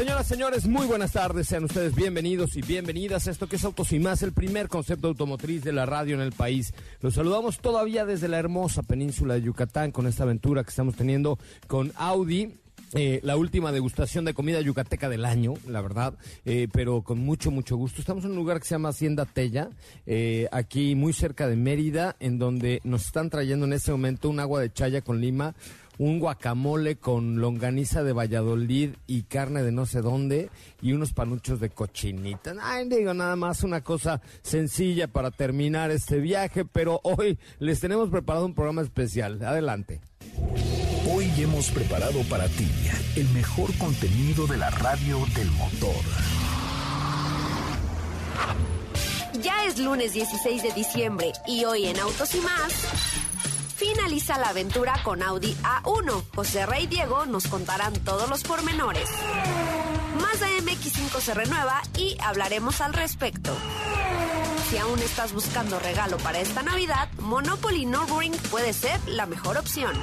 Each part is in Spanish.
Señoras, señores, muy buenas tardes. Sean ustedes bienvenidos y bienvenidas a esto que es Autos y Más, el primer concepto automotriz de la radio en el país. Los saludamos todavía desde la hermosa península de Yucatán con esta aventura que estamos teniendo con Audi. Eh, la última degustación de comida yucateca del año, la verdad, eh, pero con mucho, mucho gusto. Estamos en un lugar que se llama Hacienda Tella, eh, aquí muy cerca de Mérida, en donde nos están trayendo en este momento un agua de chaya con lima, un guacamole con longaniza de Valladolid y carne de no sé dónde y unos panuchos de cochinita. Ay, digo, nada más una cosa sencilla para terminar este viaje, pero hoy les tenemos preparado un programa especial. Adelante. Hoy hemos preparado para ti el mejor contenido de la radio del motor. Ya es lunes 16 de diciembre y hoy en Autos y más finaliza la aventura con Audi A1. José Rey y Diego nos contarán todos los pormenores. Mazda MX5 se renueva y hablaremos al respecto. Si aún estás buscando regalo para esta Navidad, Monopoly Nürburgring puede ser la mejor opción.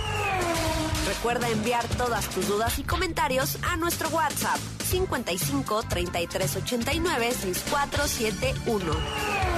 Recuerda enviar todas tus dudas y comentarios a nuestro WhatsApp 55 33 89 6471.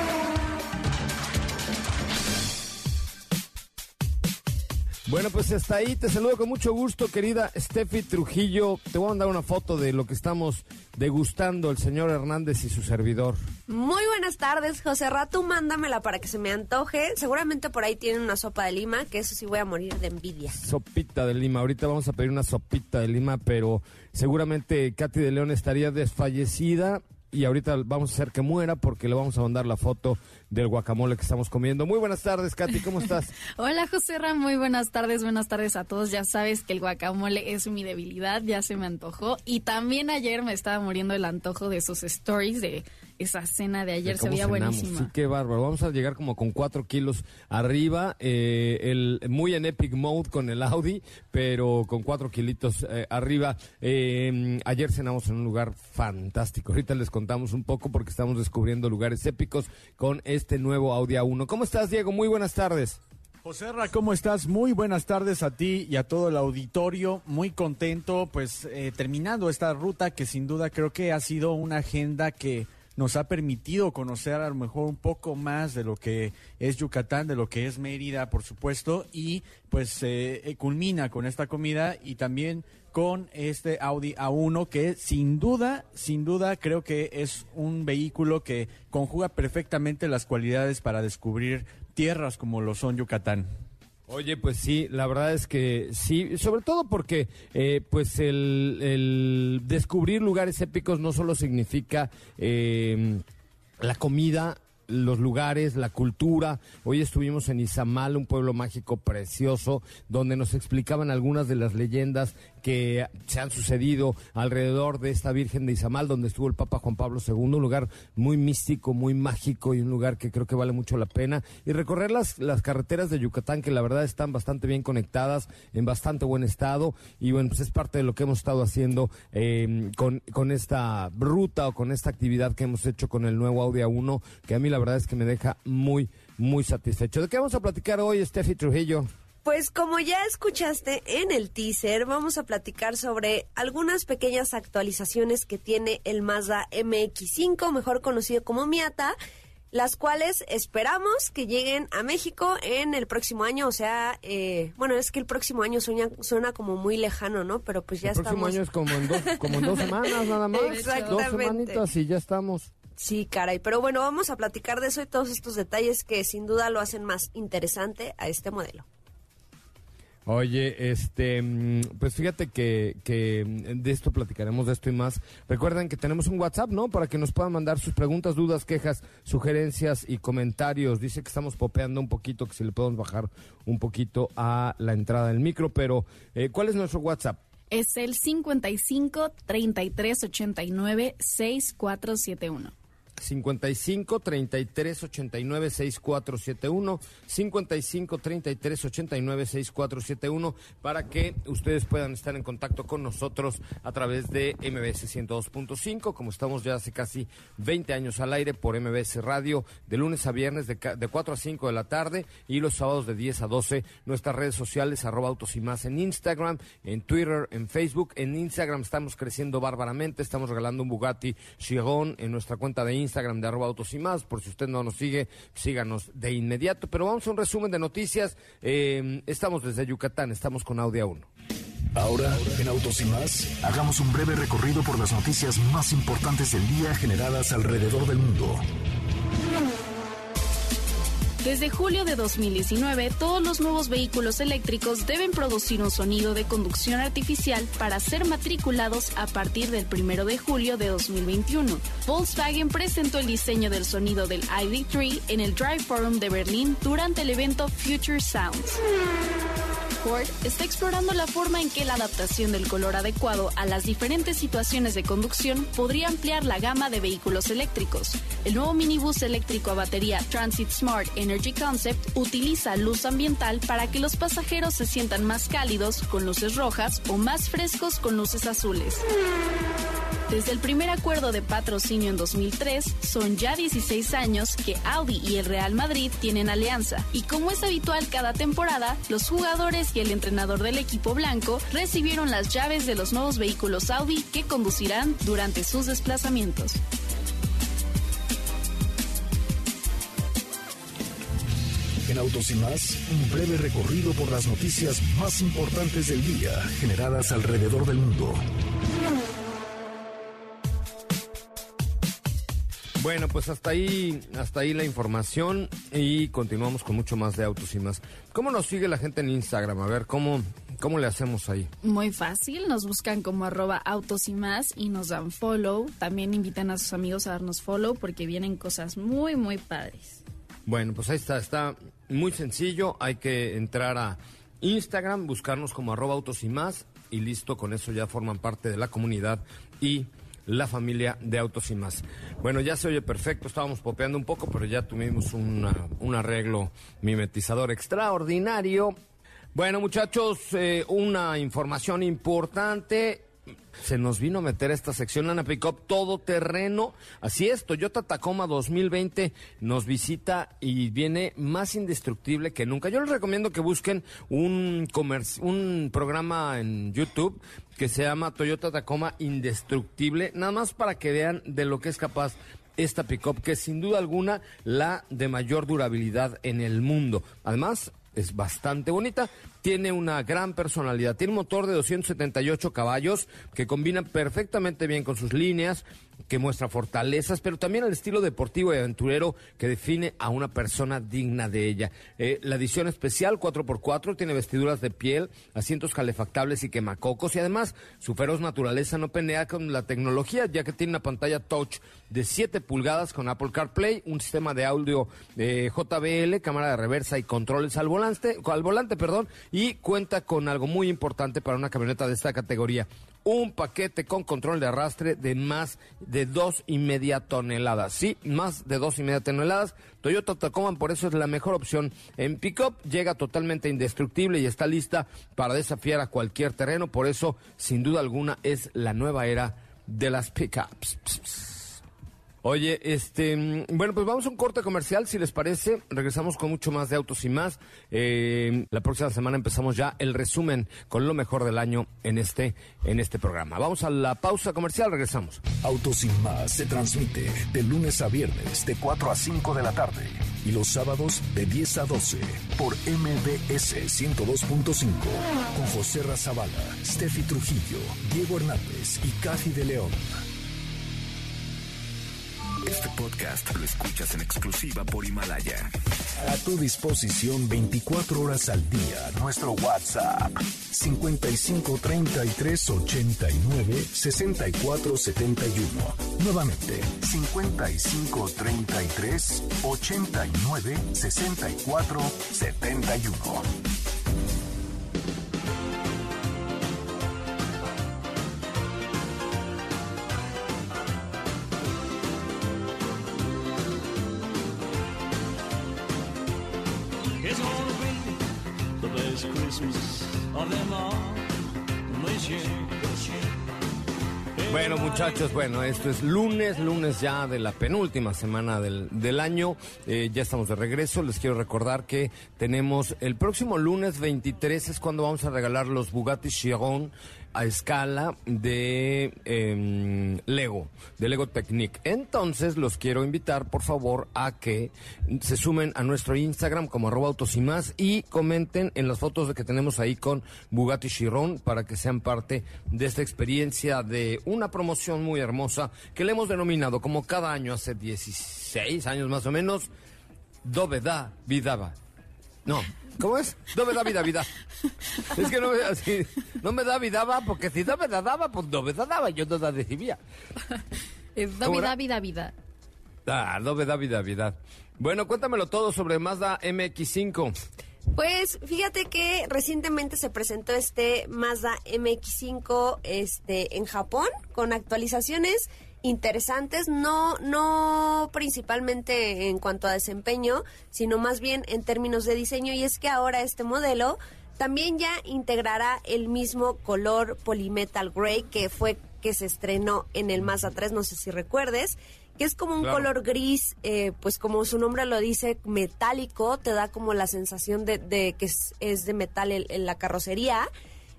Bueno, pues hasta ahí te saludo con mucho gusto, querida Steffi Trujillo. Te voy a mandar una foto de lo que estamos degustando el señor Hernández y su servidor. Muy buenas tardes, José Rato, mándamela para que se me antoje. Seguramente por ahí tienen una sopa de lima, que eso sí voy a morir de envidia. Sopita de lima. Ahorita vamos a pedir una sopita de lima, pero seguramente Katy de León estaría desfallecida y ahorita vamos a hacer que muera porque le vamos a mandar la foto del guacamole que estamos comiendo. Muy buenas tardes, Katy, ¿cómo estás? Hola, José Ram, muy buenas tardes, buenas tardes a todos. Ya sabes que el guacamole es mi debilidad, ya se me antojó. Y también ayer me estaba muriendo el antojo de esos stories de esa cena de ayer, se veía buenísima. Sí, qué bárbaro. Vamos a llegar como con cuatro kilos arriba, eh, el, muy en epic mode con el Audi, pero con cuatro kilitos eh, arriba. Eh, ayer cenamos en un lugar fantástico. Ahorita les contamos un poco porque estamos descubriendo lugares épicos con este nuevo Audi A1. ¿Cómo estás, Diego? Muy buenas tardes. José Ra, ¿cómo estás? Muy buenas tardes a ti y a todo el auditorio. Muy contento, pues terminando esta ruta que sin duda creo que ha sido una agenda que nos ha permitido conocer a lo mejor un poco más de lo que es Yucatán, de lo que es Mérida, por supuesto, y pues eh, culmina con esta comida y también con este Audi A1 que sin duda, sin duda creo que es un vehículo que conjuga perfectamente las cualidades para descubrir tierras como lo son Yucatán. Oye, pues sí, la verdad es que sí, sobre todo porque eh, pues el, descubrir lugares épicos no solo significa eh, la comida los lugares, la cultura. Hoy estuvimos en Izamal, un pueblo mágico precioso, donde nos explicaban algunas de las leyendas que se han sucedido alrededor de esta Virgen de Izamal, donde estuvo el Papa Juan Pablo II, un lugar muy místico, muy mágico y un lugar que creo que vale mucho la pena. Y recorrer las, las carreteras de Yucatán, que la verdad están bastante bien conectadas, en bastante buen estado. Y bueno, pues es parte de lo que hemos estado haciendo eh, con, con esta ruta o con esta actividad que hemos hecho con el nuevo Audi A1, que a mí la verdad es que me deja muy, muy satisfecho. ¿De qué vamos a platicar hoy, Steffi Trujillo? Pues como ya escuchaste en el teaser, vamos a platicar sobre algunas pequeñas actualizaciones que tiene el Mazda MX5, mejor conocido como Miata, las cuales esperamos que lleguen a México en el próximo año, o sea, eh, bueno, es que el próximo año suena, suena como muy lejano, ¿no? Pero pues ya el próximo año es como en, dos, como en dos semanas nada más. Dos semanitas y ya estamos. Sí, caray, pero bueno, vamos a platicar de eso y todos estos detalles que sin duda lo hacen más interesante a este modelo. Oye, este, mm, pues fíjate que, que mm, de esto platicaremos, de esto y más. Recuerden que tenemos un WhatsApp, ¿no? Para que nos puedan mandar sus preguntas, dudas, quejas, sugerencias y comentarios. Dice que estamos popeando un poquito, que si le podemos bajar un poquito a la entrada del micro, pero eh, ¿cuál es nuestro WhatsApp? Es el 55 33 89 6471. 55 33 89 6471 55 33 89 6471 para que ustedes puedan estar en contacto con nosotros a través de MBS 102.5 como estamos ya hace casi 20 años al aire por MBS Radio de lunes a viernes de, de 4 a 5 de la tarde y los sábados de 10 a 12 nuestras redes sociales arroba autos y más en Instagram en Twitter en Facebook en Instagram estamos creciendo bárbaramente estamos regalando un Bugatti Chiron en nuestra cuenta de Instagram Instagram de arroba autos y más. Por si usted no nos sigue, síganos de inmediato. Pero vamos a un resumen de noticias. Eh, estamos desde Yucatán, estamos con Audio 1. Ahora, en Autos y más, hagamos un breve recorrido por las noticias más importantes del día generadas alrededor del mundo. Desde julio de 2019, todos los nuevos vehículos eléctricos deben producir un sonido de conducción artificial para ser matriculados a partir del 1 de julio de 2021. Volkswagen presentó el diseño del sonido del ID3 en el Drive Forum de Berlín durante el evento Future Sounds. Ford está explorando la forma en que la adaptación del color adecuado a las diferentes situaciones de conducción podría ampliar la gama de vehículos eléctricos. El nuevo minibús eléctrico a batería Transit Smart Energy Concept utiliza luz ambiental para que los pasajeros se sientan más cálidos con luces rojas o más frescos con luces azules. Desde el primer acuerdo de patrocinio en 2003, son ya 16 años que Audi y el Real Madrid tienen alianza. Y como es habitual cada temporada, los jugadores y el entrenador del equipo blanco recibieron las llaves de los nuevos vehículos Audi que conducirán durante sus desplazamientos. En Autos y más, un breve recorrido por las noticias más importantes del día generadas alrededor del mundo. Bueno, pues hasta ahí, hasta ahí la información y continuamos con mucho más de autos y más. ¿Cómo nos sigue la gente en Instagram? A ver, ¿cómo, cómo le hacemos ahí? Muy fácil, nos buscan como arroba autos y más y nos dan follow. También invitan a sus amigos a darnos follow porque vienen cosas muy, muy padres. Bueno, pues ahí está, está muy sencillo. Hay que entrar a Instagram, buscarnos como arroba autos y más y listo, con eso ya forman parte de la comunidad y la familia de Autos y más. Bueno, ya se oye perfecto, estábamos popeando un poco, pero ya tuvimos un arreglo mimetizador extraordinario. Bueno, muchachos, eh, una información importante se nos vino a meter esta sección Lana Pickup todo terreno. Así es, Toyota Tacoma 2020 nos visita y viene más indestructible que nunca. Yo les recomiendo que busquen un, un programa en YouTube que se llama Toyota Tacoma Indestructible, nada más para que vean de lo que es capaz esta pickup, que sin duda alguna la de mayor durabilidad en el mundo. Además, es bastante bonita. tiene una gran personalidad. Tiene un motor de 278 caballos que combina perfectamente bien con sus líneas, que muestra fortalezas, pero también el estilo deportivo y aventurero que define a una persona digna de ella. Eh, la edición especial 4x4 tiene vestiduras de piel, asientos calefactables y quemacocos y además su feroz naturaleza no penea con la tecnología ya que tiene una pantalla touch de 7 pulgadas con Apple CarPlay, un sistema de audio eh, JBL, cámara de reversa y controles al volante, al volante, perdón, y cuenta con algo muy importante para una camioneta de esta categoría, un paquete con control de arrastre de más de dos y media toneladas. Sí, más de dos y media toneladas. Toyota Tacoma por eso es la mejor opción. En pickup llega totalmente indestructible y está lista para desafiar a cualquier terreno. Por eso, sin duda alguna, es la nueva era de las pickups. Oye, este, mm, bueno, pues vamos a un corte comercial, si les parece. Regresamos con mucho más de autos y más. Eh, la próxima semana empezamos ya el resumen con lo mejor del año en este, en este programa. Vamos a la pausa comercial, regresamos. Autos y más se transmite de lunes a viernes de 4 a 5 de la tarde y los sábados de 10 a 12 por MBS 102.5 con José Razabala, Steffi Trujillo, Diego Hernández y Cathy de León. Este podcast lo escuchas en exclusiva por Himalaya. A tu disposición 24 horas al día. Nuestro WhatsApp 55 33 89 64 71. Nuevamente 55 33 89 64 71. Bueno, esto es lunes, lunes ya de la penúltima semana del, del año. Eh, ya estamos de regreso. Les quiero recordar que tenemos el próximo lunes 23 es cuando vamos a regalar los Bugatti Chiron a escala de em, Lego, de Lego Technique. Entonces los quiero invitar, por favor, a que se sumen a nuestro Instagram como arroba autos y más y comenten en las fotos que tenemos ahí con Bugatti Chiron para que sean parte de esta experiencia de una promoción muy hermosa que le hemos denominado como cada año hace 16 años más o menos, Doveda Vidaba. No, ¿cómo es? No me da vida, vida. Es que no me, así, no me da vida, va, porque si no me da daba, pues no me da daba, yo no la recibía. Es ¿Cómo era? vida, vida, vida. Ah, no me da vida, vida. Bueno, cuéntamelo todo sobre Mazda MX5. Pues fíjate que recientemente se presentó este Mazda MX5 este, en Japón con actualizaciones interesantes, no, no principalmente en cuanto a desempeño, sino más bien en términos de diseño. Y es que ahora este modelo también ya integrará el mismo color Polymetal Gray que fue que se estrenó en el Mazda 3, no sé si recuerdes, que es como un Claro. color gris, eh, pues como su nombre lo dice, metálico, te da como la sensación de, de que es, es de metal en, en la carrocería.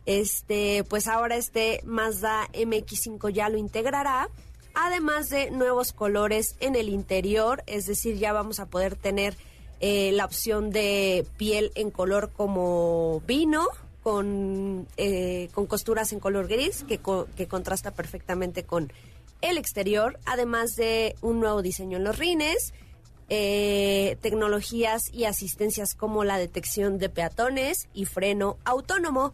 Este, pues ahora este Mazda MX5 ya lo integrará. Además de nuevos colores en el interior, es decir, ya vamos a poder tener eh, la opción de piel en color como vino, con, eh, con costuras en color gris, que, que contrasta perfectamente con el exterior, además de un nuevo diseño en los rines, eh, tecnologías y asistencias como la detección de peatones y freno autónomo.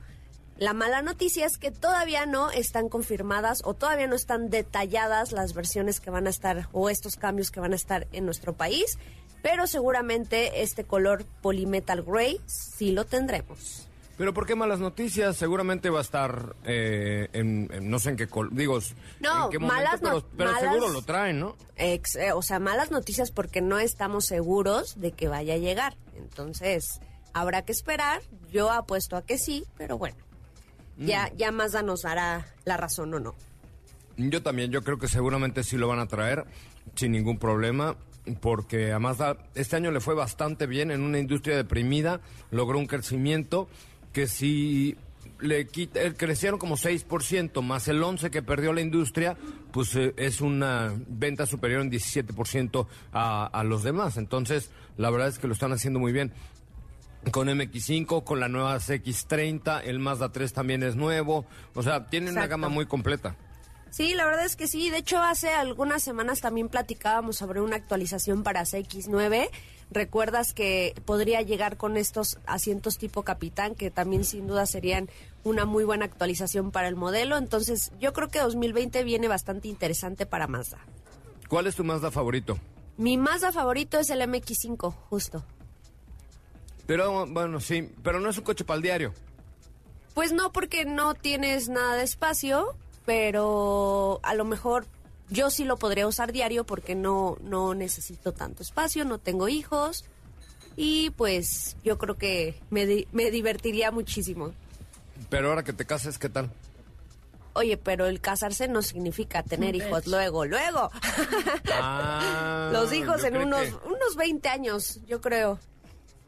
La mala noticia es que todavía no están confirmadas o todavía no están detalladas las versiones que van a estar o estos cambios que van a estar en nuestro país, pero seguramente este color Polymetal Gray sí lo tendremos. Pero ¿por qué malas noticias? Seguramente va a estar eh, en, en no sé en qué col digo, No, en qué momento, malas pero, pero malas- seguro lo traen, ¿no? Ex- eh, o sea, malas noticias porque no estamos seguros de que vaya a llegar. Entonces, habrá que esperar. Yo apuesto a que sí, pero bueno. Ya, ya Mazda nos dará la razón o no. Yo también, yo creo que seguramente sí lo van a traer sin ningún problema, porque a Mazda este año le fue bastante bien en una industria deprimida, logró un crecimiento que si le quita, eh, crecieron como 6%, más el 11% que perdió la industria, pues eh, es una venta superior en 17% a, a los demás. Entonces, la verdad es que lo están haciendo muy bien. Con MX5, con la nueva CX30, el Mazda 3 también es nuevo. O sea, tienen una gama muy completa. Sí, la verdad es que sí. De hecho, hace algunas semanas también platicábamos sobre una actualización para CX9. Recuerdas que podría llegar con estos asientos tipo capitán, que también sin duda serían una muy buena actualización para el modelo. Entonces, yo creo que 2020 viene bastante interesante para Mazda. ¿Cuál es tu Mazda favorito? Mi Mazda favorito es el MX5, justo. Pero bueno, sí, pero no es un coche para el diario. Pues no, porque no tienes nada de espacio, pero a lo mejor yo sí lo podría usar diario porque no, no necesito tanto espacio, no tengo hijos y pues yo creo que me, di- me divertiría muchísimo. Pero ahora que te cases, ¿qué tal? Oye, pero el casarse no significa tener hijos luego, luego. Ah, Los hijos yo en creí unos, que- unos 20 años, yo creo.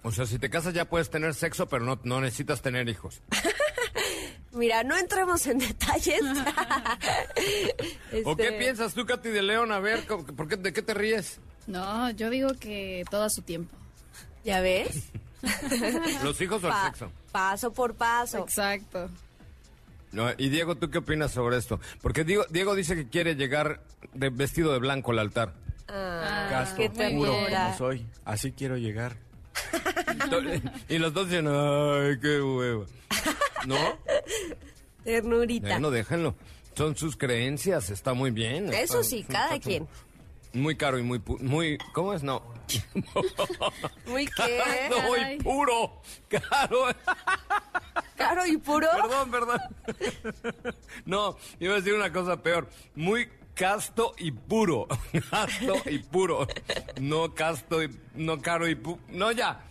O sea, si te casas ya puedes tener sexo, pero no, no necesitas tener hijos. Mira, no entremos en detalles. ¿O qué Este, piensas tú, Katy de León? A ver, ¿cómo- ¿por qué, ¿de qué te ríes? No, yo digo que todo a su tiempo. ¿Ya ves? ¿Los hijos o el sexo? paso por paso. Exacto. No, y Diego, ¿tú qué opinas sobre esto? Porque Diego, Diego dice que quiere llegar de vestido de blanco al altar. Ah, Gasto qué muy puro como soy. Así quiero llegar. Y los dos dicen, ay, qué huevo. ¿No? Ternurita. Bueno, déjenlo. Son sus creencias, está muy bien. Eso Está- sí, cada quien. Muy caro y muy... pu- muy ¿Cómo es? No. Muy qué. no, y puro. Caro. Caro y puro. Perdón, perdón. No, iba a decir una cosa peor. Muy casto y puro. Casto y puro. No casto y... No caro y pu... No, ya.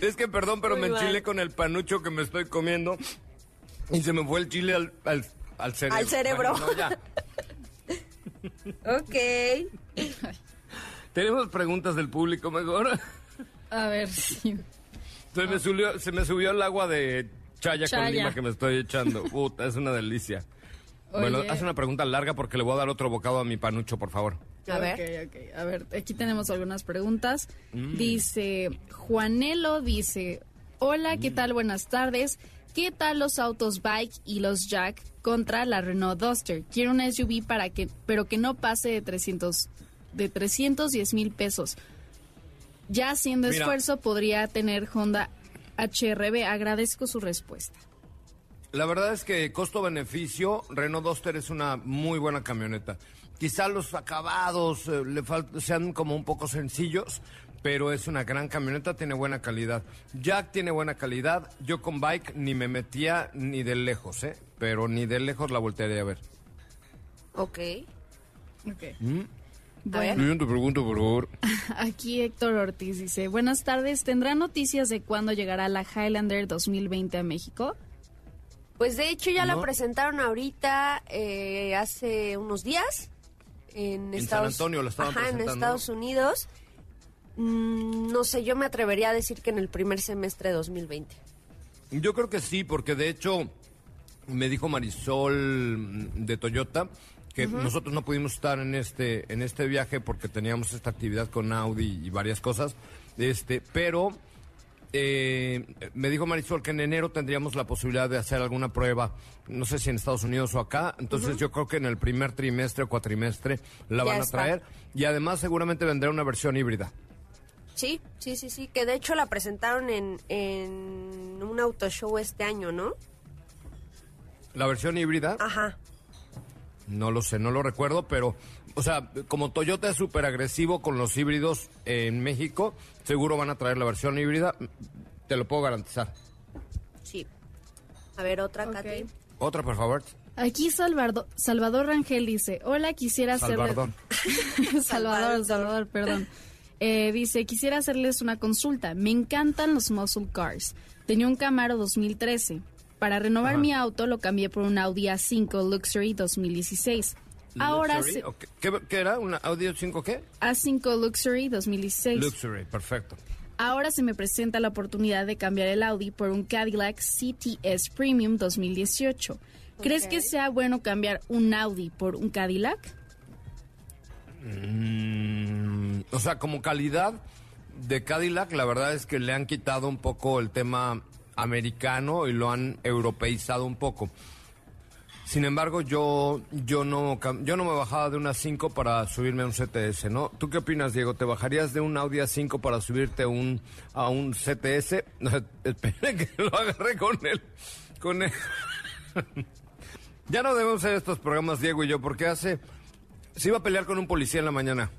Es que perdón, pero Muy me enchilé con el panucho que me estoy comiendo y se me fue el chile al, al, al cerebro. Al cerebro. Bueno, no, ya. Ok. Tenemos preguntas del público mejor. A ver, sí. Se me subió, se me subió el agua de chaya, con Chaya. lima que me estoy echando. Puta, es una delicia. Bueno, Oye. haz una pregunta larga porque le voy a dar otro bocado a mi panucho, por favor. A ver. A aquí tenemos algunas preguntas. Mm. Dice, Juanelo dice, hola, Mm. ¿qué tal? Buenas tardes. ¿Qué tal los autos Bike y los Jack contra la Renault Duster? Quiero una SUV para que, pero que no pase de 300, de 310 mil pesos. Ya haciendo Mira. esfuerzo podría tener Honda HRB. Agradezco su respuesta. La verdad es que costo-beneficio, Renault Duster es una muy buena camioneta. Quizá los acabados eh, le sean como un poco sencillos, pero es una gran camioneta, tiene buena calidad. Jack tiene buena calidad. Yo con Bike ni me metía ni de lejos, ¿eh? Pero ni de lejos la voltearía a ver. Ok. Ok. ¿Mm? ver. Siguiente pregunta, por favor. Aquí Héctor Ortiz dice, buenas tardes, ¿tendrá noticias de cuándo llegará la Highlander 2020 a México? Pues de hecho ya No. la presentaron ahorita eh, hace unos días en, En Estados San Antonio la estaban Ajá, en. Estados Unidos. Mm, no sé, yo me atrevería a decir que en el primer semestre de 2020. Yo creo que sí, porque de hecho me dijo Marisol mm, de Toyota que nosotros no pudimos estar en este en este viaje porque teníamos esta actividad con Audi y varias cosas, este, pero eh, me dijo Marisol que en enero tendríamos la posibilidad de hacer alguna prueba, no sé si en Estados Unidos o acá, entonces yo creo que en el primer trimestre o cuatrimestre la Ya van a está. traer y además seguramente vendrá una versión híbrida. Sí, sí, sí, sí, que de hecho la presentaron en, en un auto show este año, ¿no? La versión híbrida Ajá. No lo sé, no lo recuerdo, pero, o sea, como Toyota es súper agresivo con los híbridos en México, seguro van a traer la versión híbrida, te lo puedo garantizar. Sí. A ver, otra, Ok. Katy. Otra, por favor. Aquí Salvador, Salvador Rangel dice, hola, quisiera hacerle... Salvador. Salvador, Salvador, perdón. Eh, dice, quisiera hacerles una consulta. Me encantan los muscle cars. Tenía un Camaro 2013. Para renovar Ajá. mi auto lo cambié por un Audi A5 Luxury 2016. Ahora Luxury, se- ok. ¿Qué, qué era? ¿Una Audio 5 qué? A5 Luxury 2016. Luxury, perfecto. Ahora se me presenta la oportunidad de cambiar el Audi por un Cadillac CTS Premium 2018. ¿Crees Ok. que sea bueno cambiar un Audi por un Cadillac? Mm, o sea, como calidad, de Cadillac, la verdad es que le han quitado un poco el tema americano y lo han europeizado un poco. Sin embargo, yo, yo, no, yo no me bajaba de una 5 para subirme a un CTS, ¿no? ¿Tú qué opinas, Diego? ¿Te bajarías de un Audi A5 para subirte un, a un CTS? No, espere que lo agarré con él. Con él. ya no debemos hacer estos programas, Diego y yo, porque hace... Se iba a pelear con un policía en la mañana.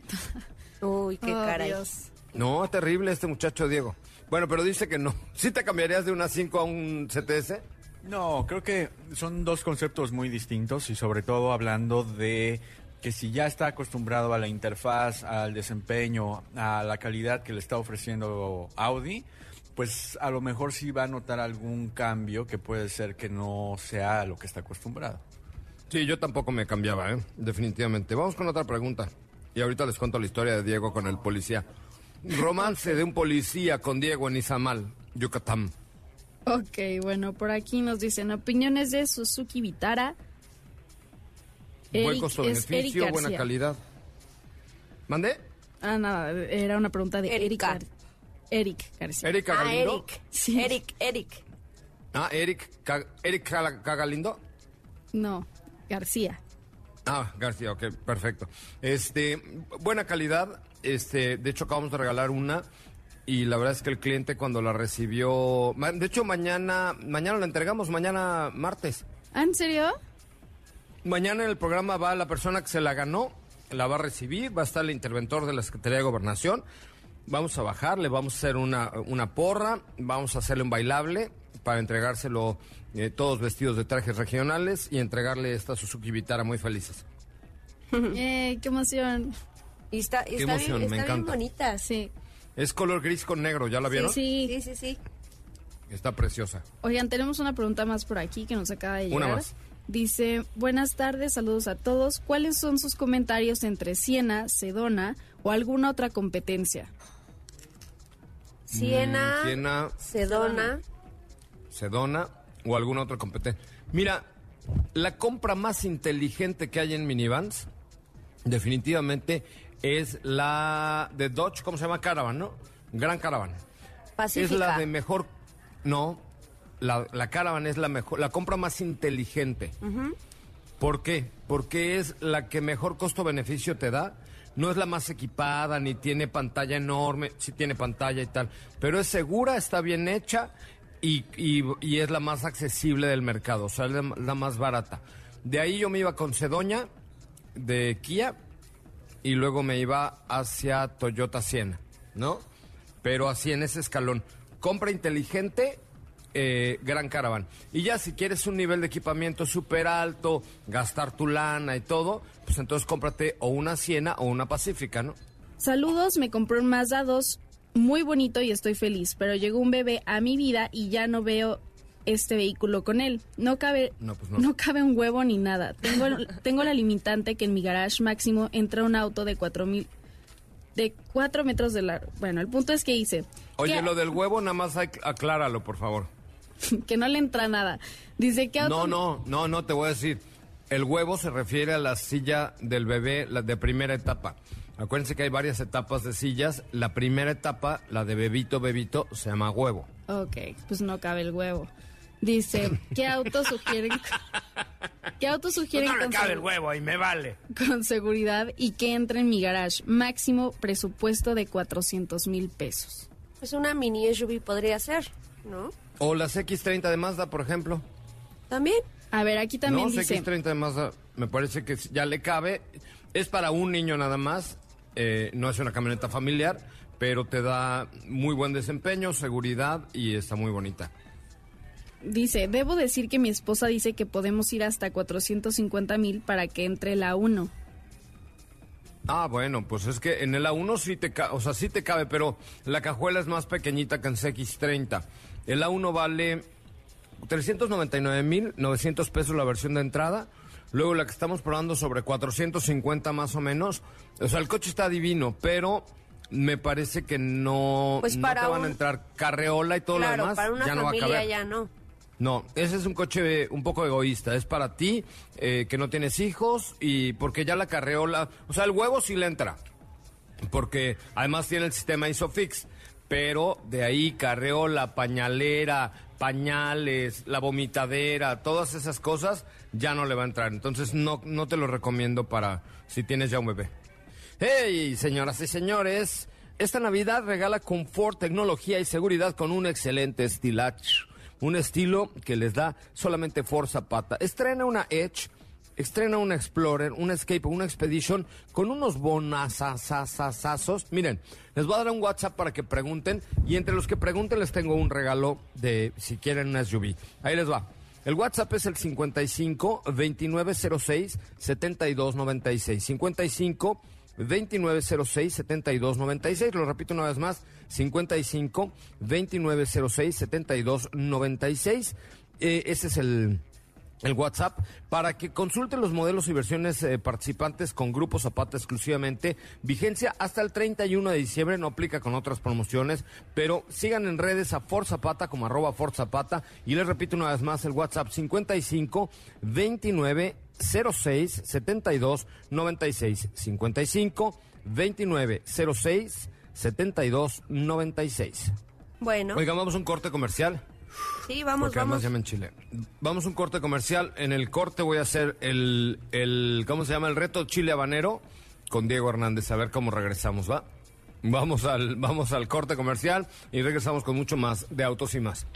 Uy, qué Oh, caray. Dios. No, terrible este muchacho, Diego. Bueno, pero dice que no. ¿Sí te cambiarías de una 5 a un CTS? No, creo que son dos conceptos muy distintos y sobre todo hablando de que si ya está acostumbrado a la interfaz, al desempeño, a la calidad que le está ofreciendo Audi, pues a lo mejor sí va a notar algún cambio que puede ser que no sea a lo que está acostumbrado. Sí, yo tampoco me cambiaba, ¿eh? definitivamente. Vamos con otra pregunta. Y ahorita les cuento la historia de Diego con el policía. Romance de un policía con Diego en Izamal, Yucatán. Ok, bueno, por aquí nos dicen opiniones de Suzuki Vitara. Buen Eric- costo-beneficio, Eric buena calidad. ¿Mande? Ah, nada, era una pregunta de Eric. Gar- Eric García. ¿Erika Ah, Galindo? Eric. Sí. Eric, Eric. Ah, Eric, Eric Cagalindo. No, García. Ah, García, ok, perfecto. Este, buena calidad. Este, de hecho acabamos de regalar una y la verdad es que el cliente cuando la recibió, de hecho mañana, mañana la entregamos, mañana martes. ¿Ah, en serio? Mañana en el programa va la persona que se la ganó, la va a recibir, va a estar el interventor de la Secretaría de Gobernación. Vamos a bajarle, vamos a hacer una, una porra, vamos a hacerle un bailable para entregárselo eh, todos vestidos de trajes regionales y entregarle esta Suzuki Vitara muy felices. Eh, qué emoción. Y está, y está, emoción, bien, está bien encanta. bonita. Sí. Es color gris con negro, ¿ya la vieron? Sí, sí. Sí, sí, sí. Está preciosa. Oigan, tenemos una pregunta más por aquí que nos acaba de llegar. Una más. Dice, buenas tardes, saludos a todos. ¿Cuáles son sus comentarios entre Siena, Sedona o alguna otra competencia? Siena, Mm, Siena, Sedona. Sedona o alguna otra competencia. Mira, la compra más inteligente que hay en minivans, definitivamente, es la de Dodge, ¿cómo se llama? Caravan, ¿no? Gran Caravan. Pacífica. Es la de mejor. No, la, la Caravan es la mejor, la compra más inteligente. ¿Por qué? Porque es la que mejor costo-beneficio te da. No es la más equipada, ni tiene pantalla enorme, sí tiene pantalla y tal, pero es segura, está bien hecha y, y- y es la más accesible del mercado, o sea, es la, la más barata. De ahí yo me iba con Cedoña de Kia y luego me iba hacia Toyota Siena, ¿no? Pero así en ese escalón. Compra inteligente, eh, Gran Caravan. Y ya si quieres un nivel de equipamiento súper alto, gastar tu lana y todo, pues entonces cómprate o una Siena o una Pacífica, ¿no? Saludos, me compré un Mazda 2 muy bonito y estoy feliz, pero llegó un bebé a mi vida y ya no veo este vehículo con él. No cabe, No, pues no. cabe un huevo ni nada. Tengo, tengo la limitante que en mi garage máximo entra un auto de cuatro mil, de 4 metros de largo. Bueno, el punto es que hice Oye, que, lo del huevo nada más acláralo, por favor. que no le entra nada. Dice que auto No, no, no, no, te voy a decir. El huevo se refiere a la silla del bebé, la de primera etapa. Acuérdense que hay varias etapas de sillas. La primera etapa, la de bebito, bebito, se llama huevo. Ok, pues no cabe el huevo. Dice, ¿qué auto sugieren? ¿Qué auto sugieren con, segu- huevo y me vale. con seguridad y que entre en mi garage? Máximo presupuesto de 400 mil pesos. Pues una mini SUV podría ser, ¿no? O las X30 de Mazda, por ejemplo. También. A ver, aquí también no, dice, X30 de Mazda me parece que ya le cabe. Es para un niño nada más. eh, no es una camioneta familiar, pero te da muy buen desempeño, seguridad y está muy bonita. Dice, debo decir que mi esposa dice que podemos ir hasta 450 mil para que entre la 1. Ah, bueno, pues es que en el A1 sí te, ca- o sea, sí te cabe, pero la cajuela es más pequeñita que en CX30. El A1 vale 399.900 pesos la versión de entrada. Luego la que estamos probando sobre 450 más o menos. O sea, el coche está divino, pero me parece que no, Pues no te van un- a entrar carreola y todo lo demás. para una ya no va a familia caber. ya no. No, ese es un coche un poco egoísta. Es para ti, eh, que no tienes hijos, y porque ya la carreola. O sea, el huevo sí le entra. porque además tiene el sistema Isofix, pero de ahí carreola, pañalera, pañales, la vomitadera, todas esas cosas ya no le va a entrar. Entonces no, no te lo recomiendo para si tienes ya un bebé. Hey, señoras y señores, esta Navidad regala confort, tecnología y seguridad con un excelente estilacho. Un estilo que les da solamente Ford Zapata. Estrena una Edge estrena un Explorer, un Escape, una Expedition con unos bonazazazazazos. Miren, les voy a dar un WhatsApp para que pregunten y entre los que pregunten les tengo un regalo de si quieren una SUV. Ahí les va. El WhatsApp es el 55 2906 7296. 55 2906 7296. Lo repito una vez más. 55 2906 7296. Eh, ese es el el WhatsApp para que consulten los modelos y versiones eh, participantes con Grupo Zapata exclusivamente. Vigencia hasta el 31 de diciembre, no aplica con otras promociones, pero sigan en redes a For Zapata como arroba For Zapata y les repito una vez más el WhatsApp 55 29 06 72 96 55 29 06 72 96. Bueno. Oigan, vamos a un corte comercial. Sí, vamos, Porque además vamos. en Chile. Vamos a un corte comercial. En el corte voy a hacer el, el, ¿cómo se llama? El reto Chile Habanero con Diego Hernández. A ver cómo regresamos, ¿va? Vamos al, vamos al corte comercial y regresamos con mucho más de Autos y Más.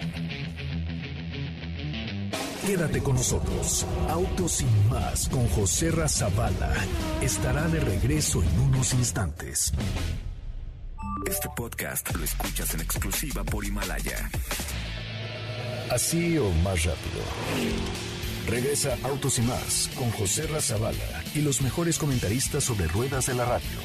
Quédate con nosotros. Autos sin más con José Razabala. Estará de regreso en unos instantes. Este podcast lo escuchas en exclusiva por Himalaya. Así o más rápido. Regresa Autos y más con José Razabala y los mejores comentaristas sobre ruedas de la radio.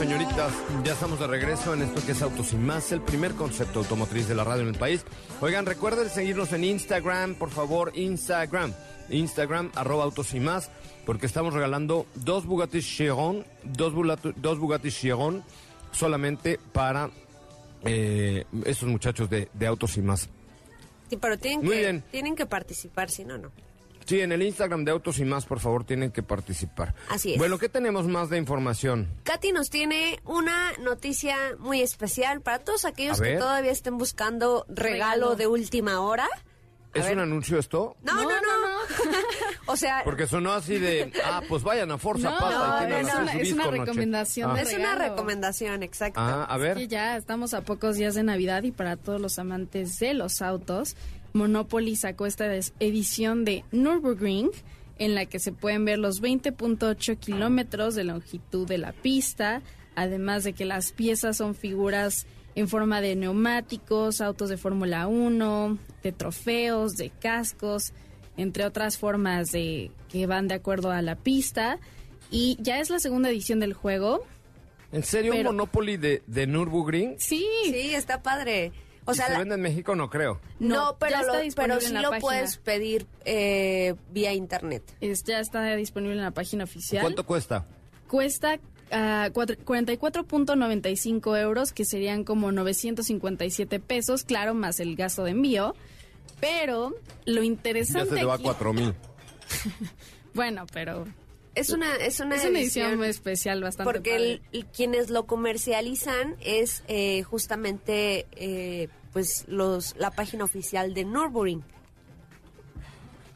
Señoritas, ya estamos de regreso en esto que es Autos y Más, el primer concepto automotriz de la radio en el país. Oigan, recuerden seguirnos en Instagram, por favor, Instagram. Instagram, arroba Autos y Más, porque estamos regalando dos Bugatti Chiron, dos, Bugatti- dos Bugatti Chiron, solamente para eh, estos muchachos de, de Autos y Más. Sí, pero tienen Muy que, bien. tienen que participar, si no, no. Sí, en el Instagram de Autos y Más, por favor, tienen que participar. Así es. Bueno, ¿qué tenemos más de información? Katy nos tiene una noticia muy especial para todos aquellos que todavía estén buscando regalo, Regalo. de última hora. A ¿Es ver. un anuncio esto? No, no, no. o sea, Porque sonó así de, ah, pues vayan a Forza No, Pata no, es una- recomendación Ah. es una recomendación, exacto. Ah, a ver. Sí, ya estamos a pocos días de Navidad y para todos los amantes de los autos, Monopoly sacó esta edición de Nürburgring en la que se pueden ver los 20.8 kilómetros de longitud de la pista, además de que las piezas son figuras en forma de neumáticos, autos de Fórmula 1, de trofeos, de cascos, entre otras formas de que van de acuerdo a la pista. Y ya es la segunda edición del juego. ¿En serio Pero- un Monopoly de, de Nürburgring? Sí, Sí, está padre. O ¿Y sea, ¿Se la- vende en México? No creo. no, No, pero, ya lo- pero sí lo página. puedes pedir eh, vía internet. Es- ya está disponible en la página oficial. ¿Cuánto cuesta? Cuesta ah, cuatro- 44.95 euros, que serían como 957 pesos, claro, más el gasto de envío. Pero lo Ya interesante se te va a aquí- cuatro mil. Bueno, pero Es una, es una, es una edición edición muy especial, bastante porque padre. el- el- quienes lo comercializan es eh, justamente eh, pues los la página oficial de Nürburgring.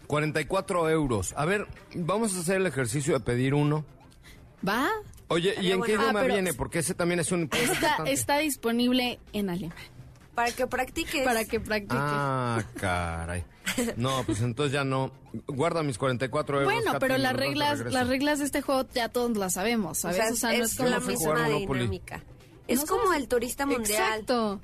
44 euros. A ver, vamos a hacer el ejercicio de pedir uno. ¿Va? Oye, ¿y en qué bueno. idioma Ah, viene? Porque ese también es un... Está, disponible en alemán, Para que practiques. para que practique. Ah, caray. No, pues entonces ya no. Guarda mis 44 euros. bueno, Katy, pero las reglas, las reglas de este juego ya todos las sabemos, o ¿sabes? sea, O sea, no es es como la misma dinámica. Es No como sabes- el turista mundial. Exacto.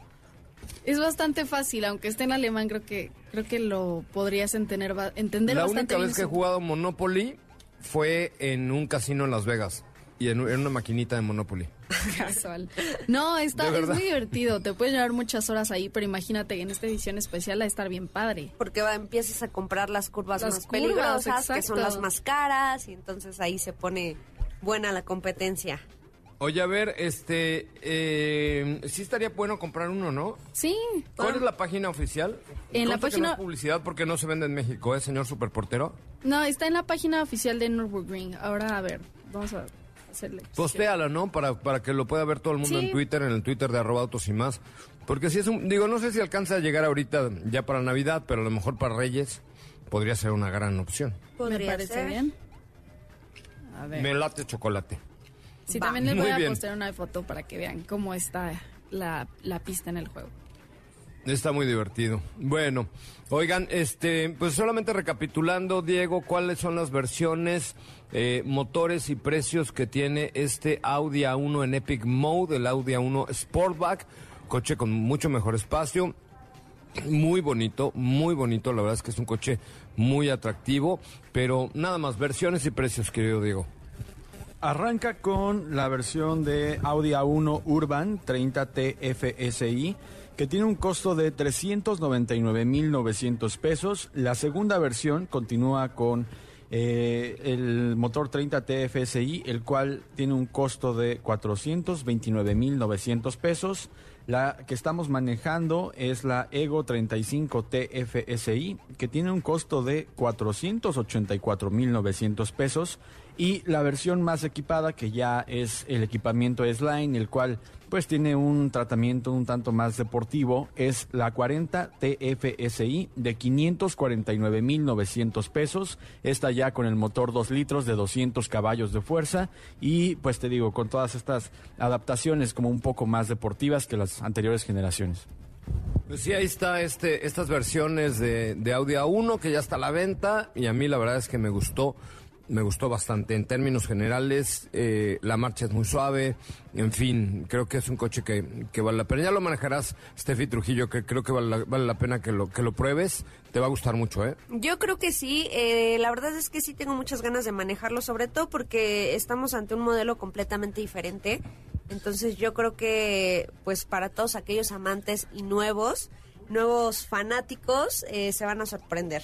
Es bastante fácil, aunque esté en alemán, creo que creo que lo podrías entender, entender La bastante única bien. vez que he su- jugado Monopoly fue en un casino en Las Vegas. Y en, en una maquinita de Monopoly. Casual. No, está, ¿De es verdad? muy divertido. Te puedes llevar muchas horas ahí, pero imagínate, en esta edición especial va a estar bien padre. Porque va, empiezas a comprar las curvas Las más curvas, peligrosas, que son exacto. las más caras, y entonces ahí se pone buena la competencia. Oye, a ver, este, eh, sí estaría bueno comprar uno, ¿no? Sí. ¿Cuál es la página oficial? En la que página- no es publicidad porque no se vende en México, ¿eh, señor superportero? No, está en la página oficial de Nürburgring. Ahora, a ver, vamos a hacerle. Postéala, ¿no? Para, para que lo pueda ver todo el mundo Sí. en Twitter, en el Twitter de arroba autos y más. Porque si es un, digo, no sé si alcanza a llegar ahorita ya para Navidad, pero a lo mejor para Reyes podría ser una gran opción. Me Podría parece ser. bien. A ver. Me late chocolate. Sí, Va. también les Muy voy a bien. postear una foto para que vean cómo está la, la pista en el juego. Está muy divertido. Bueno, oigan, este, pues solamente recapitulando, Diego, cuáles son las versiones, eh, motores y precios que tiene este Audi A1 en Epic Mode, el Audi A1 Sportback, coche con mucho mejor espacio, muy bonito, muy bonito, la verdad es que es un coche muy atractivo, pero nada más, versiones y precios, querido Diego. Arranca con la versión de Audi A1 Urban 30T FSI, que tiene un costo de 399.900 pesos. La segunda versión continúa con eh, el motor 30T FSI, el cual tiene un costo de 429.900 pesos. La que estamos manejando es la Ego 35T FSI, que tiene un costo de 484.900 pesos. Y la versión más equipada, que ya es el equipamiento S-Line, el cual pues tiene un tratamiento un tanto más deportivo, es la 40 TFSI de 549.900 pesos. Esta ya con el motor 2 litros de 200 caballos de fuerza y pues te digo, con todas estas adaptaciones como un poco más deportivas que las anteriores generaciones. Pues sí, ahí está este, estas versiones de, de Audi A1 que ya está a la venta y a mí la verdad es que me gustó, me gustó bastante. En términos generales, eh, la marcha es muy suave, en fin, creo que es un coche que, que vale la pena. Ya lo manejarás, Steffi Trujillo, que creo que vale la, vale la pena que lo, que lo pruebes. Te va a gustar mucho, ¿eh? Yo creo que sí, eh, la verdad es que sí tengo muchas ganas de manejarlo, sobre todo porque estamos ante un modelo completamente diferente. Entonces yo creo que pues para todos aquellos amantes y nuevos, nuevos fanáticos, eh, se van a sorprender.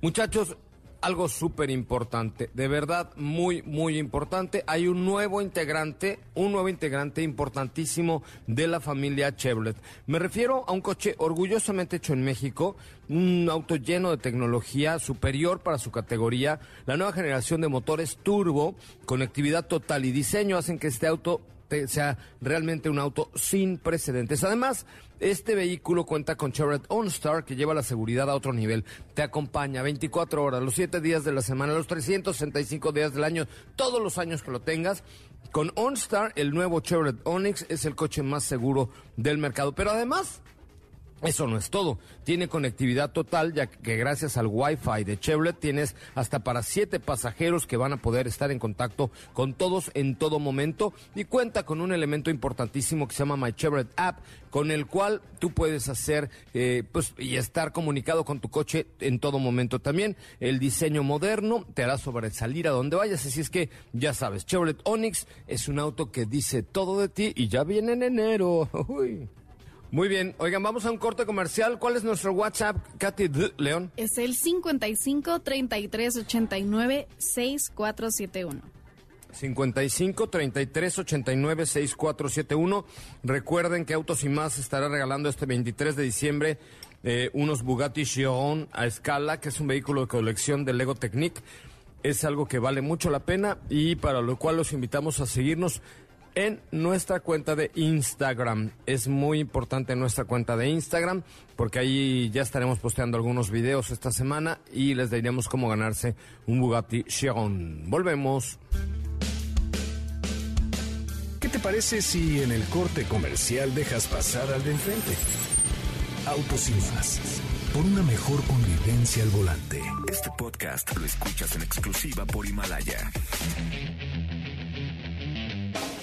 Muchachos, algo súper importante, de verdad muy, muy importante. Hay un nuevo integrante, un nuevo integrante importantísimo de la familia Chevrolet. Me refiero a un coche orgullosamente hecho en México, un auto lleno de tecnología superior para su categoría. La nueva generación de motores turbo, conectividad total y diseño hacen que este auto sea realmente un auto sin precedentes. Además, este vehículo cuenta con Chevrolet OnStar que lleva la seguridad a otro nivel. Te acompaña 24 horas, los 7 días de la semana, los 365 días del año, todos los años que lo tengas. Con OnStar, el nuevo Chevrolet Onix es el coche más seguro del mercado. Pero además, eso no es todo. Tiene conectividad total, ya que gracias al Wi-Fi de Chevrolet tienes hasta para siete pasajeros que van a poder estar en contacto con todos en todo momento. Y cuenta con un elemento importantísimo que se llama My Chevrolet App, con el cual tú puedes hacer eh, pues, y estar comunicado con tu coche en todo momento. También el diseño moderno te hará sobresalir a donde vayas. Así es que ya sabes, Chevrolet Onix es un auto que dice todo de ti y ya viene en enero. Uy. Muy bien, oigan, vamos a un corte comercial. ¿Cuál es nuestro WhatsApp, Katy D. León? Es el 55 33 89 6471. 55 33 89 6471. Recuerden que Autos y Más estará regalando este 23 de diciembre eh, unos Bugatti Chiron a escala, que es un vehículo de colección de Lego Technic. Es algo que vale mucho la pena y para lo cual los invitamos a seguirnos en nuestra cuenta de Instagram. Es muy importante nuestra cuenta de Instagram porque ahí ya estaremos posteando algunos videos esta semana y les diremos cómo ganarse un Bugatti Chiron. Volvemos. ¿Qué te parece si en el corte comercial dejas pasar al de enfrente? Autos y más. Por una mejor convivencia al volante. Este podcast lo escuchas en exclusiva por Himalaya.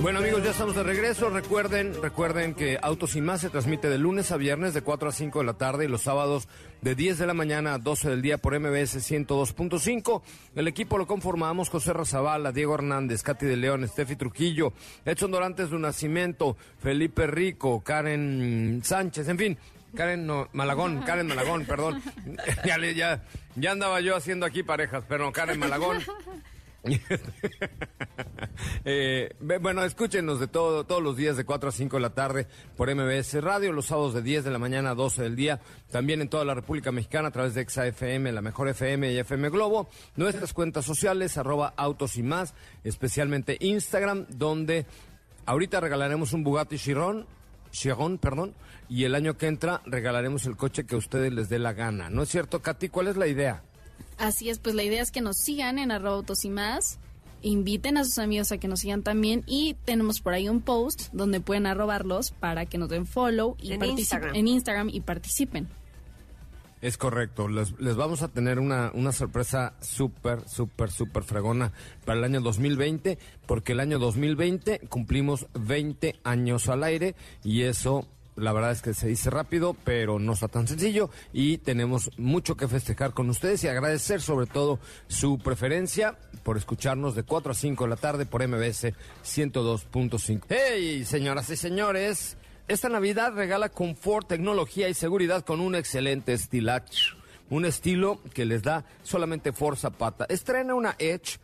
Bueno amigos, ya estamos de regreso. Recuerden, recuerden que Autos y Más se transmite de lunes a viernes de 4 a 5 de la tarde y los sábados de 10 de la mañana a 12 del día por MBS 102.5. El equipo lo conformamos José Razabala, Diego Hernández, Katy de León, Steffi Trujillo, Edson Dorantes de un Nacimiento, Felipe Rico, Karen Sánchez, en fin. Karen no, Malagón, Karen Malagón, perdón. ya, ya, ya andaba yo haciendo aquí parejas, pero no, Karen Malagón. Eh, bueno, escúchenos de todo, todos los días de 4 a 5 de la tarde por MBS Radio, los sábados de 10 de la mañana a 12 del día, también en toda la República Mexicana a través de Exa FM, la mejor FM y FM Globo, nuestras cuentas sociales, arroba autos y más, especialmente Instagram, donde ahorita regalaremos un Bugatti Chiron, Chiron, perdón, y el año que entra regalaremos el coche que a ustedes les dé la gana. ¿No es cierto, Katy? ¿Cuál es la idea? Así es, pues la idea es que nos sigan en arroba autos y más, inviten a sus amigos a que nos sigan también y tenemos por ahí un post donde pueden arrobarlos para que nos den follow y En participen- Instagram. en Instagram y participen. Es correcto, les, les vamos a tener una, una sorpresa súper, súper, súper fregona para el año 2020, porque el año 2020 cumplimos 20 años al aire y eso, la verdad es que se dice rápido, pero no está tan sencillo y tenemos mucho que festejar con ustedes y agradecer sobre todo su preferencia por escucharnos de 4 a 5 de la tarde por MBS 102.5. ¡Hey, señoras y señores! Esta Navidad regala confort, tecnología y seguridad con un excelente estilacho. Un estilo que les da solamente Ford Zapata. Estrena una Edge,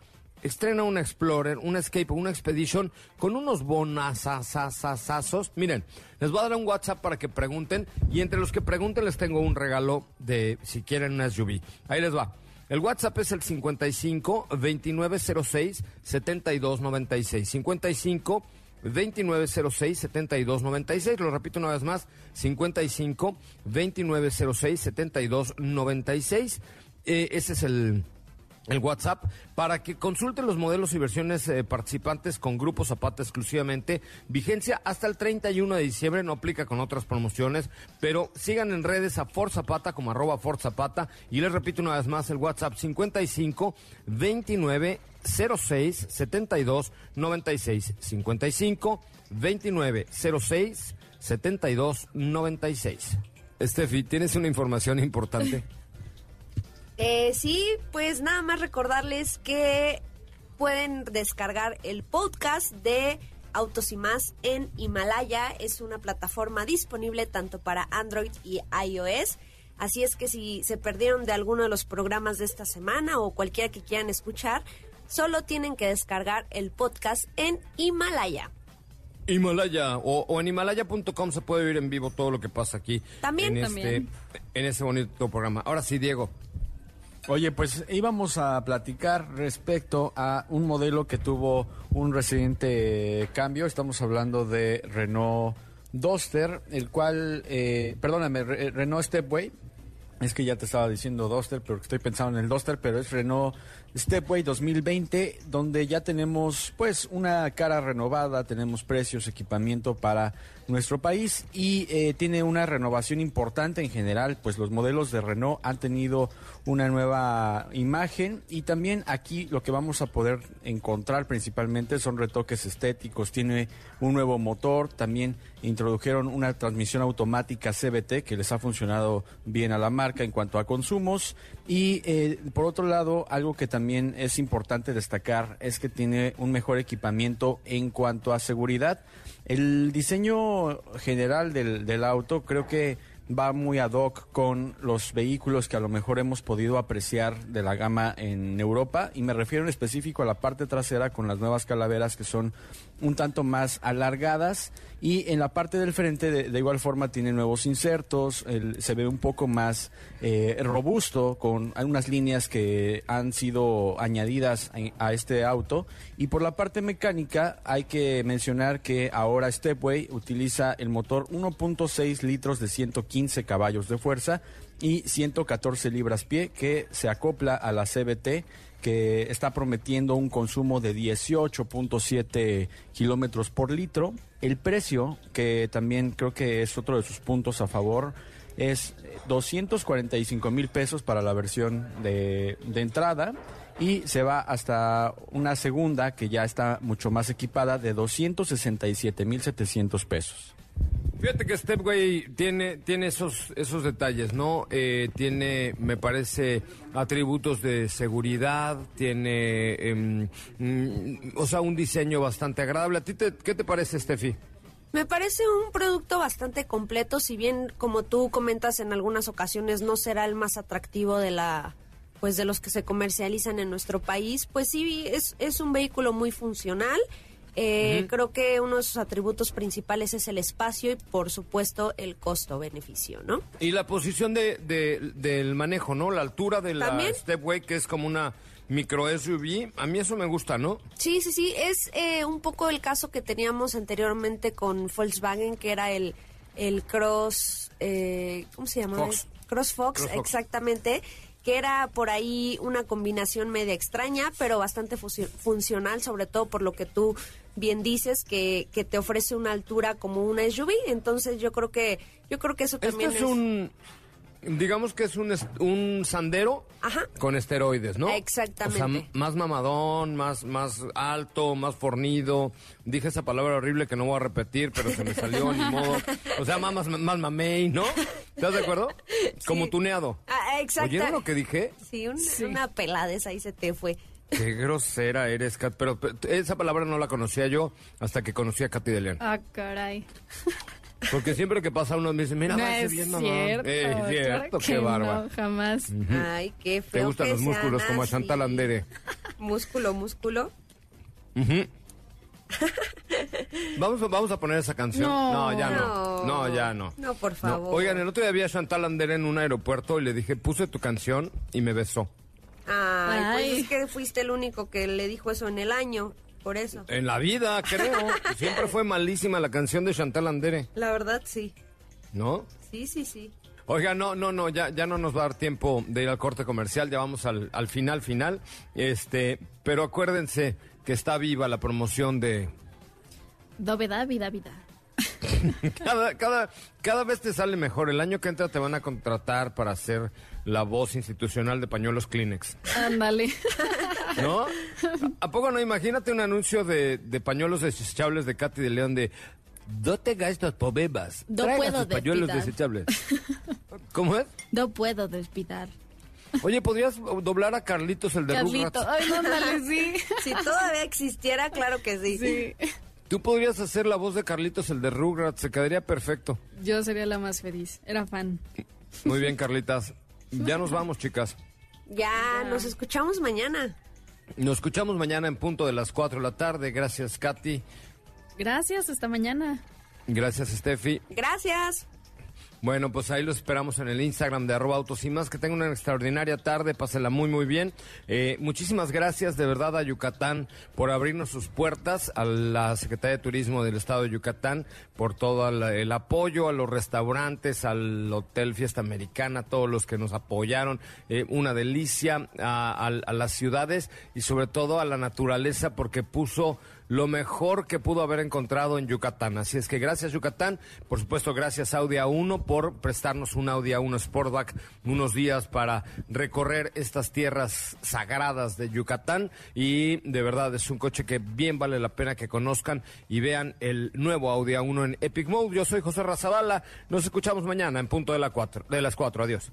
estrena una Explorer, una Escape, una Expedition con unos bonazazazazazos. Miren, les voy a dar un WhatsApp para que pregunten y entre los que pregunten les tengo un regalo de si quieren una SUV. Ahí les va. El WhatsApp es el 55 2906 7296. 55 2906-7296. Lo repito una vez más, 55-2906-7296. Eh, ese es el, el WhatsApp para que consulten los modelos y versiones eh, participantes con Grupo Zapata exclusivamente. Vigencia hasta el 31 de diciembre, no aplica con otras promociones, pero sigan en redes a Ford Zapata como arroba Ford Zapata y les repito una vez más el WhatsApp 55 29 06 72 96 55 29 06 72 96. Steffi, ¿tienes una información importante? Eh, sí, pues nada más recordarles que pueden descargar el podcast de Autos y más en Himalaya. Es una plataforma disponible tanto para Android y iOS. Así es que si se perdieron de alguno de los programas de esta semana o cualquiera que quieran escuchar, solo tienen que descargar el podcast en Himalaya. Himalaya o, o en himalaya.com se puede oír en vivo todo lo que pasa aquí. También, en también. Este, en ese bonito programa. Ahora sí, Diego. Oye, pues íbamos a platicar respecto a un modelo que tuvo un reciente cambio. Estamos hablando de Renault Duster, el cual, eh, perdóname, Re- Renault Stepway. Es que ya te estaba diciendo Duster, pero estoy pensando en el Duster, pero es Renault Stepway 2020, donde ya tenemos pues una cara renovada, tenemos precios, equipamiento para nuestro país y eh, tiene una renovación importante en general, pues los modelos de Renault han tenido una nueva imagen. Y también aquí lo que vamos a poder encontrar principalmente son retoques estéticos, tiene un nuevo motor, también introdujeron una transmisión automática CBT que les ha funcionado bien a la marca en cuanto a consumos. Y eh, por otro lado algo que también es importante destacar es que tiene un mejor equipamiento en cuanto a seguridad. El diseño general del, del auto creo que va muy ad hoc con los vehículos que a lo mejor hemos podido apreciar de la gama en Europa y me refiero en específico a la parte trasera con las nuevas calaveras que son un tanto más alargadas y en la parte del frente de, igual forma tiene nuevos insertos, se ve un poco más eh, robusto con algunas líneas que han sido añadidas a, a este auto. Y por la parte mecánica hay que mencionar que ahora Stepway utiliza el motor 1.6 litros de 115 caballos de fuerza y 114 libras pie que se acopla a la CBT que está prometiendo un consumo de 18.7 kilómetros por litro. El precio, que también creo que es otro de sus puntos a favor, es 245 mil pesos para la versión de, de entrada y se va hasta una segunda que ya está mucho más equipada de 267.700 pesos. Fíjate que Stepway tiene, tiene esos, esos detalles, ¿no? Eh, tiene, me parece, atributos de seguridad, tiene, em, mm, o sea, un diseño bastante agradable. ¿A ti te- qué te parece, Steffi? Me parece un producto bastante completo, si bien como tú comentas en algunas ocasiones no será el más atractivo de la pues de los que se comercializan en nuestro país, pues sí es, es un vehículo muy funcional. Eh, Creo que uno de sus atributos principales es el espacio y por supuesto el costo-beneficio, ¿no? Y la posición de, de- del manejo, ¿no? La altura de la ¿También? Stepway, que es como una micro SUV. A mí eso me gusta, ¿no? Sí, sí, sí, es eh, un poco el caso que teníamos anteriormente con Volkswagen, que era el, el Cross, eh, ¿cómo se llama? Fox. Cross Fox, Cross Fox. exactamente, que era por ahí una combinación media extraña, pero bastante funcional, sobre todo por lo que tú bien dices, que, que te ofrece una altura como una SUV, entonces yo creo que, yo creo que eso Esto también es un, digamos que es un, un sandero Ajá. con esteroides, ¿no? Exactamente. O sea, m- más mamadón, más, más alto, más fornido. Dije esa palabra horrible que no voy a repetir, pero se me salió, ni modo. O sea, más, más, más mamey, ¿no? ¿Estás de acuerdo? Como tuneado. Ah, exacto. ¿Oyeron lo que dije? Sí, un- una peladez ahí se te fue. Qué grosera eres, Kat. Pero, pero esa palabra no la conocía yo hasta que conocí a Katy de León. Ah, caray. Porque siempre que pasa uno me dice, mira, no va es bien, mamá. cierto. Eh, claro cierto, qué bárbaro. No, jamás. Ay, qué feo. Te gustan que los músculos como a. Chantal Andere. Músculo, músculo. Vamos, a- vamos a poner esa canción. No. ya no. No. No, ya no. No, por No. favor. Oigan, el otro día vi a Chantal Andere en un aeropuerto y le dije, puse tu canción y me besó. Ay, Ay. pues es que fuiste el único que le dijo eso en el año. Por eso. En la vida, creo. Siempre fue malísima la canción de Chantal Andere, La verdad, sí. ¿no? Sí, sí, sí. Oiga, no, no, no, ya, ya no nos va a dar tiempo de ir al corte comercial, ya vamos al, al final, final. Este, pero acuérdense que está viva la promoción de Dovedad, vida, vida. cada, cada, cada vez te sale mejor. El año que entra te van a contratar para ser la voz institucional de pañuelos Kleenex. Ándale. ¿No? ¿A poco no? Imagínate un anuncio de, de pañuelos desechables de Katy de León de no te gastos pobebas. No traiga puedo sus pañuelos desquitar". desechables. ¿Cómo es? No puedo despitar. Oye, ¿podrías doblar a Carlitos el de Carlito. Rugrats? Ay, no, ándale, sí. Si todavía existiera, claro que sí. Sí. Tú podrías hacer la voz de Carlitos el de Rugrats, se quedaría perfecto. Yo sería la más feliz. Era fan. Muy bien, Carlitas. Ya nos vamos, chicas. Ya, nos escuchamos mañana. Nos escuchamos mañana en punto de las 4 de la tarde. Gracias, Katy. Gracias, hasta mañana. Gracias, Steffi. Gracias. Bueno, pues ahí los esperamos en el Instagram de arroba autos y más. Que tengan una extraordinaria tarde, pásenla muy, muy bien. Eh, muchísimas gracias de verdad a Yucatán por abrirnos sus puertas, a la Secretaría de Turismo del Estado de Yucatán por todo el, apoyo, a los restaurantes, al Hotel Fiesta Americana, a todos los que nos apoyaron. Eh, una delicia a las ciudades y sobre todo a la naturaleza porque puso lo mejor que pudo haber encontrado en Yucatán. Así es que gracias Yucatán, por supuesto gracias Audi A1 por prestarnos un Audi A1 Sportback unos días para recorrer estas tierras sagradas de Yucatán y de verdad es un coche que bien vale la pena que conozcan y vean el nuevo Audi A1 en Epic Mode. Yo soy José Razabala, nos escuchamos mañana en punto de, la cuatro, de las 4. Adiós.